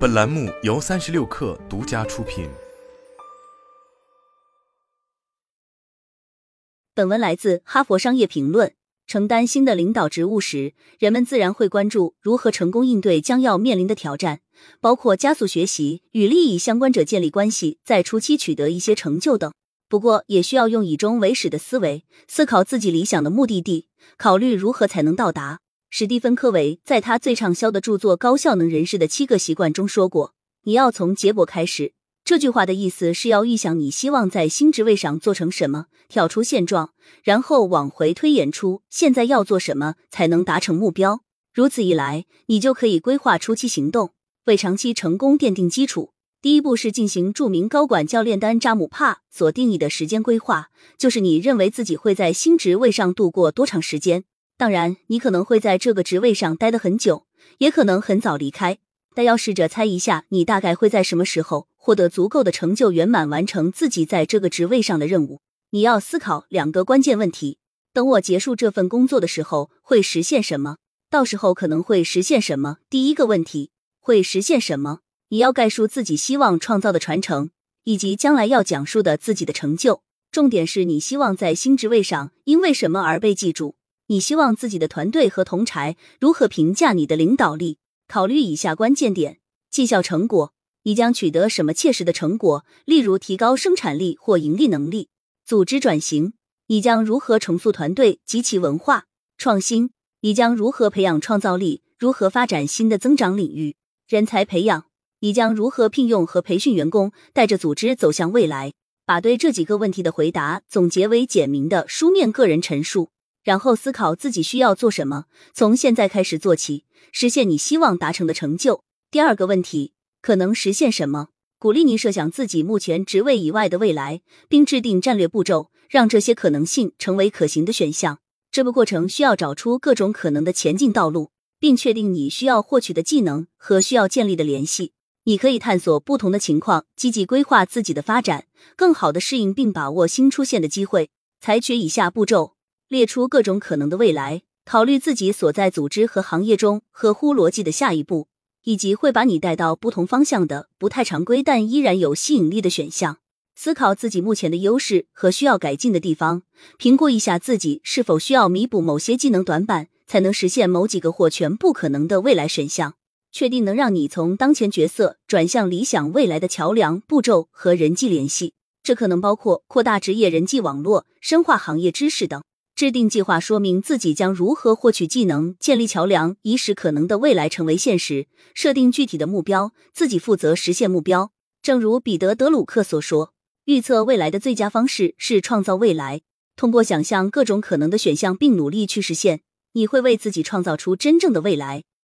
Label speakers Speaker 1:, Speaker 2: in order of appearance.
Speaker 1: 本栏目由三十六氪独家出品。
Speaker 2: 本文来自《哈佛商业评论》。承担新的领导职务时，人们自然会关注如何成功应对将要面临的挑战，包括加速学习、与利益相关者建立关系、在初期取得一些成就等。不过，也需要用以终为始的思维思考自己理想的目的地，考虑如何才能到达。史蒂芬·科维在他最畅销的著作《高效能人士的七个习惯》中说过：“你要从结果开始。”这句话的意思是要预想你希望在新职位上做成什么，跳出现状，然后往回推演出现在要做什么才能达成目标。如此一来，你就可以规划初期行动，为长期成功奠定基础。第一步是进行著名高管教练丹扎姆帕所定义的时间规划，就是你认为自己会在新职位上度过多长时间。当然，你可能会在这个职位上待得很久，也可能很早离开。但要试着猜一下，你大概会在什么时候获得足够的成就，圆满完成自己在这个职位上的任务。你要思考两个关键问题：等我结束这份工作的时候，会实现什么？到时候可能会实现什么？第一个问题，会实现什么？你要概述自己希望创造的传承，以及将来要讲述的自己的成就。重点是你希望在新职位上因为什么而被记住？你希望自己的团队和同柴如何评价你的领导力？考虑以下关键点：绩效成果，你将取得什么切实的成果？例如提高生产力或盈利能力。组织转型，你将如何重塑团队及其文化？创新，你将如何培养创造力？如何发展新的增长领域？人才培养，你将如何聘用和培训员工，带着组织走向未来？把对这几个问题的回答总结为简明的书面个人陈述。然后思考自己需要做什么，从现在开始做起，实现你希望达成的成就。第二个问题，可能实现什么？鼓励你设想自己目前职位以外的未来，并制定战略步骤，让这些可能性成为可行的选项。这个过程需要找出各种可能的前进道路，并确定你需要获取的技能和需要建立的联系。你可以探索不同的情况，积极规划自己的发展，更好的适应并把握新出现的机会。采取以下步骤。列出各种可能的未来，考虑自己所在组织和行业中合乎逻辑的下一步，以及会把你带到不同方向的不太常规但依然有吸引力的选项。思考自己目前的优势和需要改进的地方，评估一下自己是否需要弥补某些技能短板，才能实现某几个或全部可能的未来选项。确定能让你从当前角色转向理想未来的桥梁步骤和人际联系，这可能包括扩大职业人际网络、深化行业知识等。制定计划，说明自己将如何获取技能，建立桥梁，以使可能的未来成为现实。设定具体的目标，自己负责实现目标。正如彼得·德鲁克所说：“预测未来的最佳方式是创造未来。通过想象各种可能的选项并努力去实现，你会为自己创造出真正的未来。”